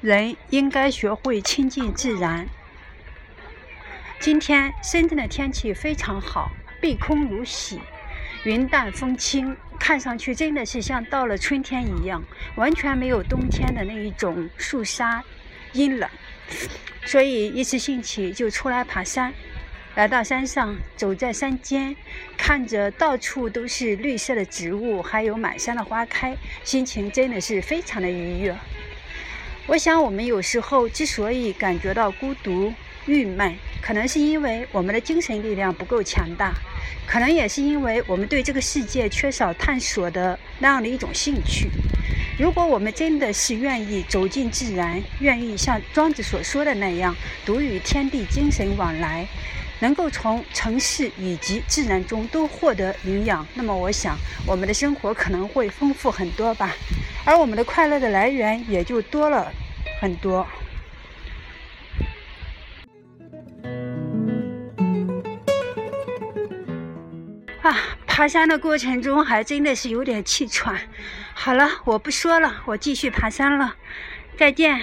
人应该学会亲近自然。今天深圳的天气非常好碧空如洗云淡风轻看上去真的是像到了春天一样完全没有冬天的那一种肃杀阴冷。所以一时兴起就出来爬山。来到山上，走在山间，看着到处都是绿色的植物，还有满山的花开，心情真的是非常的愉悦。我想，我们有时候之所以感觉到孤独、郁闷，可能是因为我们的精神力量不够强大，可能也是因为我们对这个世界缺少探索的那样的一种兴趣。如果我们真的是愿意走进自然，愿意像庄子所说的那样，独与天地精神往来。能够从城市以及自然中都获得营养，那么我想我们的生活可能会丰富很多吧，而我们的快乐的来源也就多了很多。啊，爬山的过程中还真的是有点气喘。好了，我不说了，我继续爬山了，再见。